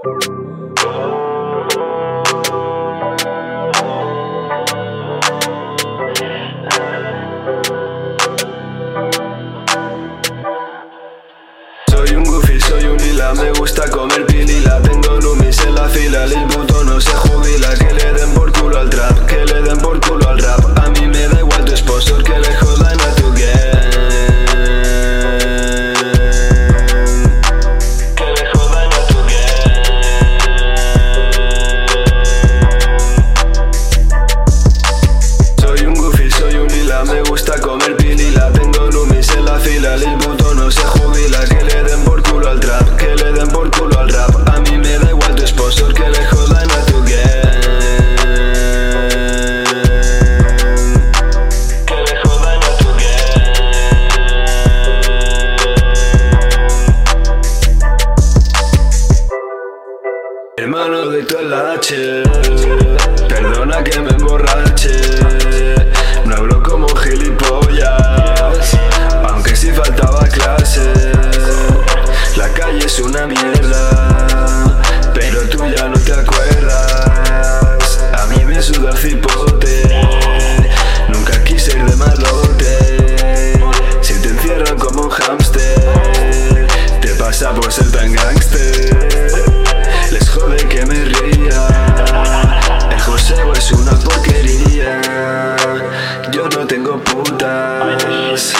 Soy un goofy, soy un lila, me gusta comer. hermano de tu H. Perdona que me he borrado Yo no tengo putas,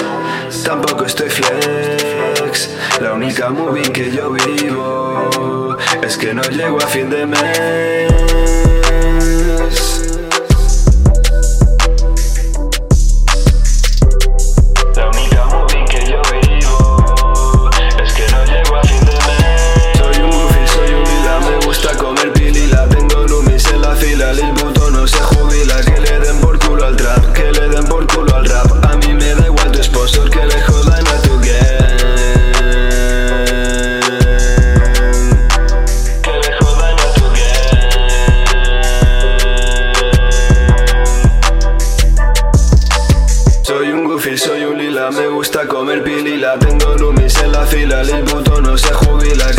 tampoco estoy flex. La única movie que yo vivo es que no llego a fin de mes. perfil soy un lila. Me gusta comer pili. La tengo lumis en la fila. El puto no se jubila.